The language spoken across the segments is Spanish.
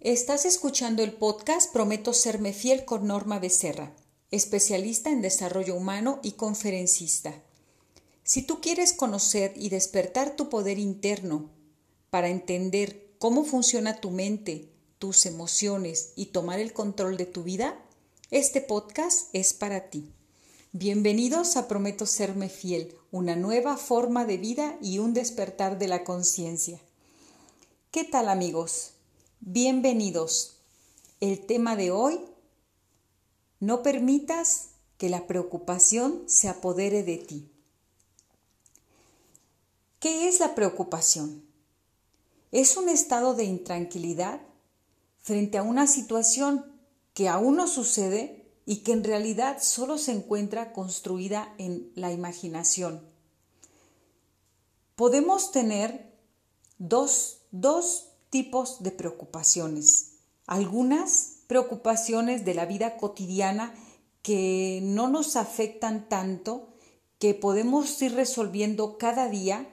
Estás escuchando el podcast Prometo serme fiel con Norma Becerra, especialista en desarrollo humano y conferencista. Si tú quieres conocer y despertar tu poder interno para entender cómo funciona tu mente, tus emociones y tomar el control de tu vida, este podcast es para ti. Bienvenidos a Prometo serme fiel, una nueva forma de vida y un despertar de la conciencia. ¿Qué tal amigos? Bienvenidos. El tema de hoy, no permitas que la preocupación se apodere de ti. ¿Qué es la preocupación? Es un estado de intranquilidad frente a una situación que aún no sucede y que en realidad solo se encuentra construida en la imaginación. Podemos tener dos, dos tipos de preocupaciones. Algunas preocupaciones de la vida cotidiana que no nos afectan tanto, que podemos ir resolviendo cada día.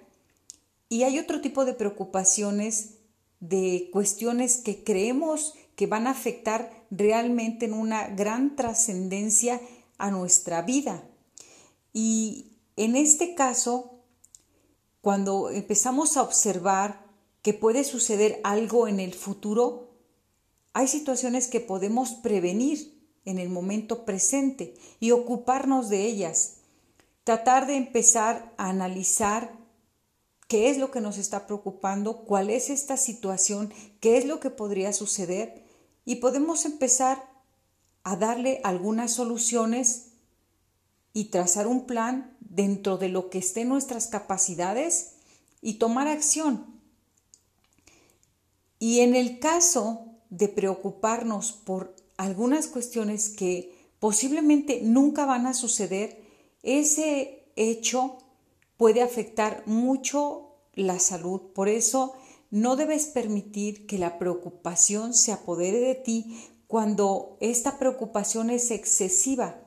Y hay otro tipo de preocupaciones de cuestiones que creemos que van a afectar realmente en una gran trascendencia a nuestra vida. Y en este caso, cuando empezamos a observar que puede suceder algo en el futuro, hay situaciones que podemos prevenir en el momento presente y ocuparnos de ellas. Tratar de empezar a analizar qué es lo que nos está preocupando, cuál es esta situación, qué es lo que podría suceder y podemos empezar a darle algunas soluciones y trazar un plan dentro de lo que esté en nuestras capacidades y tomar acción. Y en el caso de preocuparnos por algunas cuestiones que posiblemente nunca van a suceder, ese hecho puede afectar mucho la salud. Por eso no debes permitir que la preocupación se apodere de ti cuando esta preocupación es excesiva.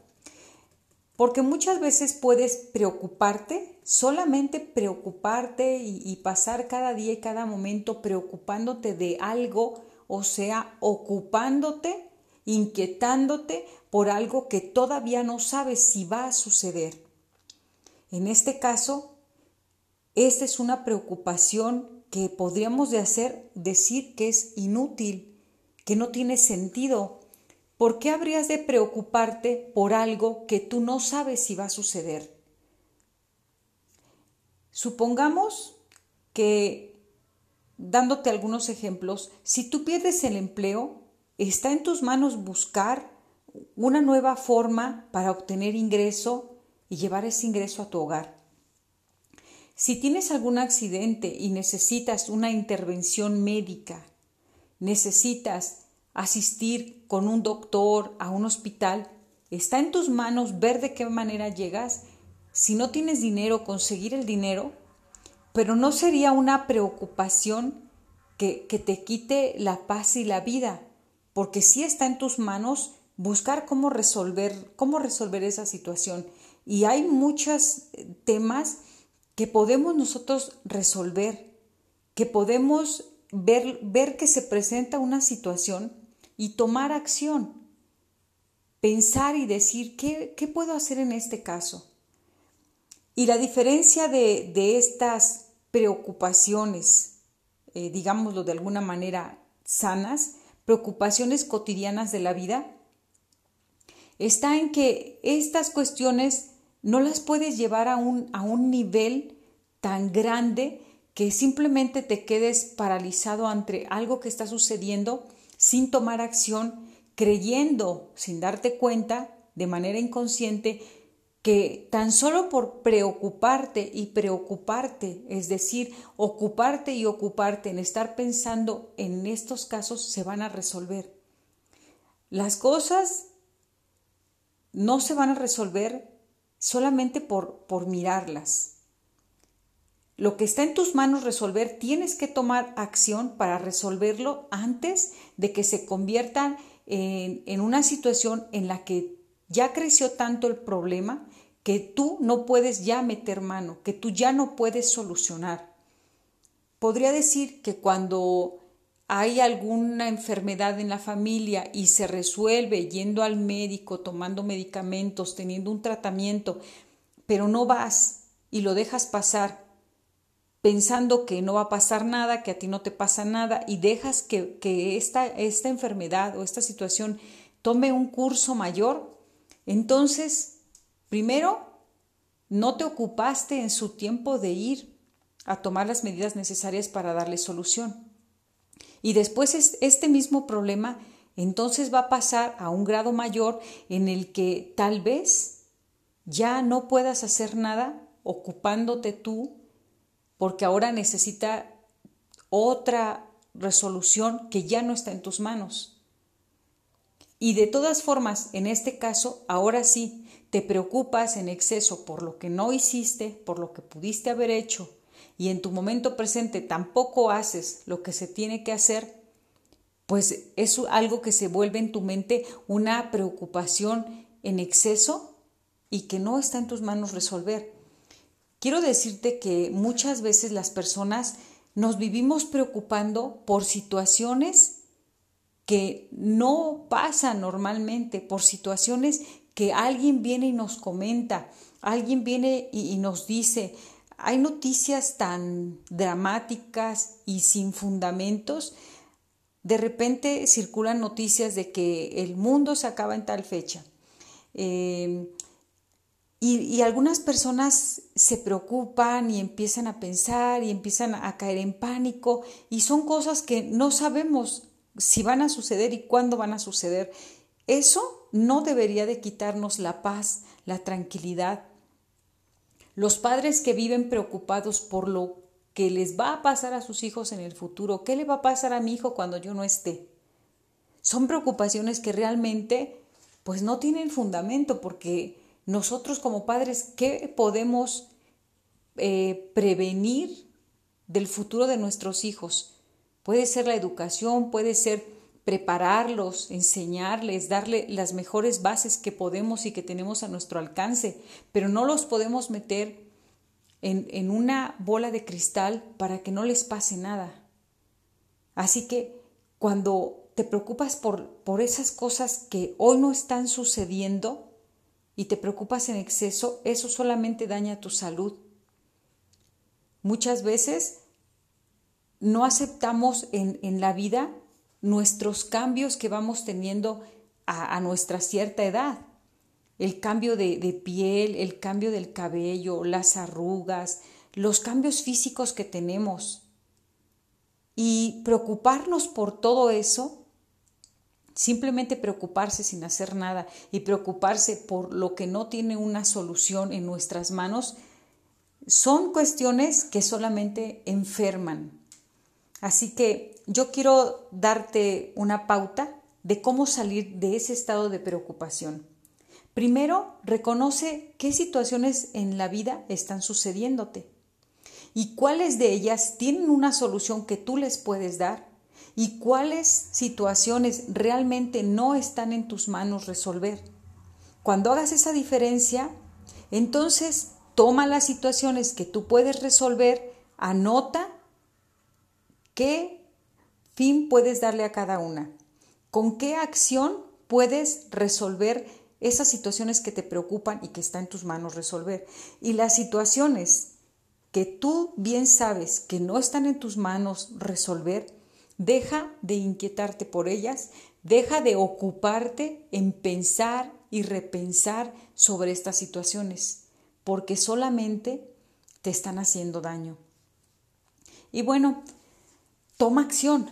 Porque muchas veces puedes preocuparte, solamente preocuparte y, pasar cada día y cada momento preocupándote de algo, o sea, ocupándote, inquietándote por algo que todavía no sabes si va a suceder. En este caso, esta es una preocupación que podríamos de hacer decir que es inútil, que no tiene sentido, ¿Por qué habrías de preocuparte por algo que tú no sabes si va a suceder? Supongamos que, dándote algunos ejemplos, si tú pierdes el empleo, está en tus manos buscar una nueva forma para obtener ingreso y llevar ese ingreso a tu hogar. Si tienes algún accidente y necesitas una intervención médica, necesitas asistir con un doctor a un hospital, está en tus manos ver de qué manera llegas. Si no tienes dinero, conseguir el dinero, pero no sería una preocupación que, que te quite la paz y la vida, porque sí está en tus manos buscar cómo resolver, cómo resolver esa situación. Y hay muchos eh, temas que podemos nosotros resolver, que podemos ver, ver que se presenta una situación y tomar acción. Pensar y decir, ¿qué, qué puedo hacer en este caso? Y la diferencia de, de estas preocupaciones, eh, digámoslo de alguna manera sanas, preocupaciones cotidianas de la vida, está en que estas cuestiones no las puedes llevar a un, a un nivel tan grande que simplemente te quedes paralizado ante algo que está sucediendo sin tomar acción, creyendo, sin darte cuenta, de manera inconsciente, que tan solo por preocuparte y preocuparte, es decir, ocuparte y ocuparte en estar pensando en estos casos, se van a resolver. Las cosas no se van a resolver solamente por, por mirarlas. Lo que está en tus manos resolver, tienes que tomar acción para resolverlo antes de que se convierta en, en, una situación en la que ya creció tanto el problema que tú no puedes ya meter mano, que tú ya no puedes solucionar. Podría decir que cuando hay alguna enfermedad en la familia y se resuelve yendo al médico, tomando medicamentos, teniendo un tratamiento, pero no vas y lo dejas pasar pensando que no va a pasar nada, que a ti no te pasa nada y dejas que, que esta, esta enfermedad o esta situación tome un curso mayor, entonces, primero, no te ocupaste en su tiempo de ir a tomar las medidas necesarias para darle solución. Y después este mismo problema entonces va a pasar a un grado mayor en el que tal vez ya no puedas hacer nada ocupándote tú porque ahora necesita otra resolución que ya no está en tus manos. Y de todas formas, en este caso, ahora sí, te preocupas en exceso por lo que no hiciste, por lo que pudiste haber hecho, y en tu momento presente tampoco haces lo que se tiene que hacer, pues es algo que se vuelve en tu mente una preocupación en exceso y que no está en tus manos resolver. Quiero decirte que muchas veces las personas nos vivimos preocupando por situaciones que no pasan normalmente, por situaciones que alguien viene y nos comenta, alguien viene y, nos dice, hay noticias tan dramáticas y sin fundamentos. De repente circulan noticias de que el mundo se acaba en tal fecha. Eh, y, algunas personas se preocupan y empiezan a pensar y empiezan a caer en pánico y son cosas que no sabemos si van a suceder y cuándo van a suceder. Eso no debería de quitarnos la paz, la tranquilidad. Los padres que viven preocupados por lo que les va a pasar a sus hijos en el futuro, qué le va a pasar a mi hijo cuando yo no esté. Son preocupaciones que realmente pues no tienen fundamento porque nosotros como padres, ¿qué podemos eh, prevenir del futuro de nuestros hijos? Puede ser la educación, puede ser prepararlos, enseñarles, darle las mejores bases que podemos y que tenemos a nuestro alcance, pero no los podemos meter en, en una bola de cristal para que no les pase nada. Así que cuando te preocupas por, por esas cosas que hoy no están sucediendo, y te preocupas en exceso, eso solamente daña tu salud. Muchas veces no aceptamos en, en la vida nuestros cambios que vamos teniendo a, nuestra cierta edad. El cambio de, de piel, el cambio del cabello, las arrugas, los cambios físicos que tenemos. Y preocuparnos por todo eso Simplemente preocuparse sin hacer nada y preocuparse por lo que no tiene una solución en nuestras manos son cuestiones que solamente enferman. Así que yo quiero darte una pauta de cómo salir de ese estado de preocupación. Primero, reconoce qué situaciones en la vida están sucediéndote y cuáles de ellas tienen una solución que tú les puedes dar y cuáles situaciones realmente no están en tus manos resolver. Cuando hagas esa diferencia, entonces toma las situaciones que tú puedes resolver, anota qué fin puedes darle a cada una, con qué acción puedes resolver esas situaciones que te preocupan y que está en tus manos resolver. Y las situaciones que tú bien sabes que no están en tus manos resolver, Deja de inquietarte por ellas, deja de ocuparte en pensar y repensar sobre estas situaciones, porque solamente te están haciendo daño. Y bueno, toma acción.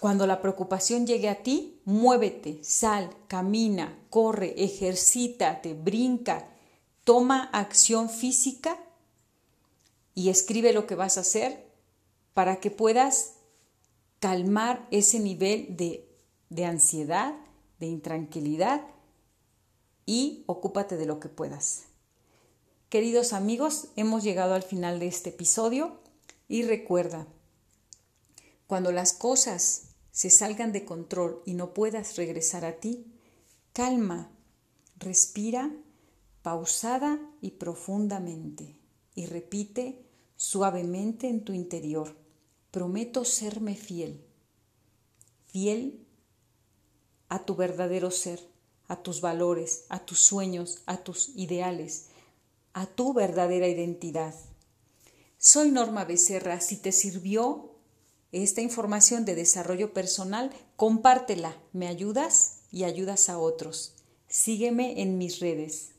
Cuando la preocupación llegue a ti, muévete, sal, camina, corre, ejercítate, brinca, toma acción física y escribe lo que vas a hacer para que puedas calmar ese nivel de, de ansiedad, de intranquilidad y ocúpate de lo que puedas. Queridos amigos, hemos llegado al final de este episodio y recuerda, cuando las cosas se salgan de control y no puedas regresar a ti, calma, respira pausada y profundamente y repite suavemente en tu interior prometo serme fiel, fiel a tu verdadero ser, a tus valores, a tus sueños, a tus ideales, a tu verdadera identidad. Soy Norma Becerra. Si te sirvió esta información de desarrollo personal, compártela. Me ayudas y ayudas a otros. Sígueme en mis redes.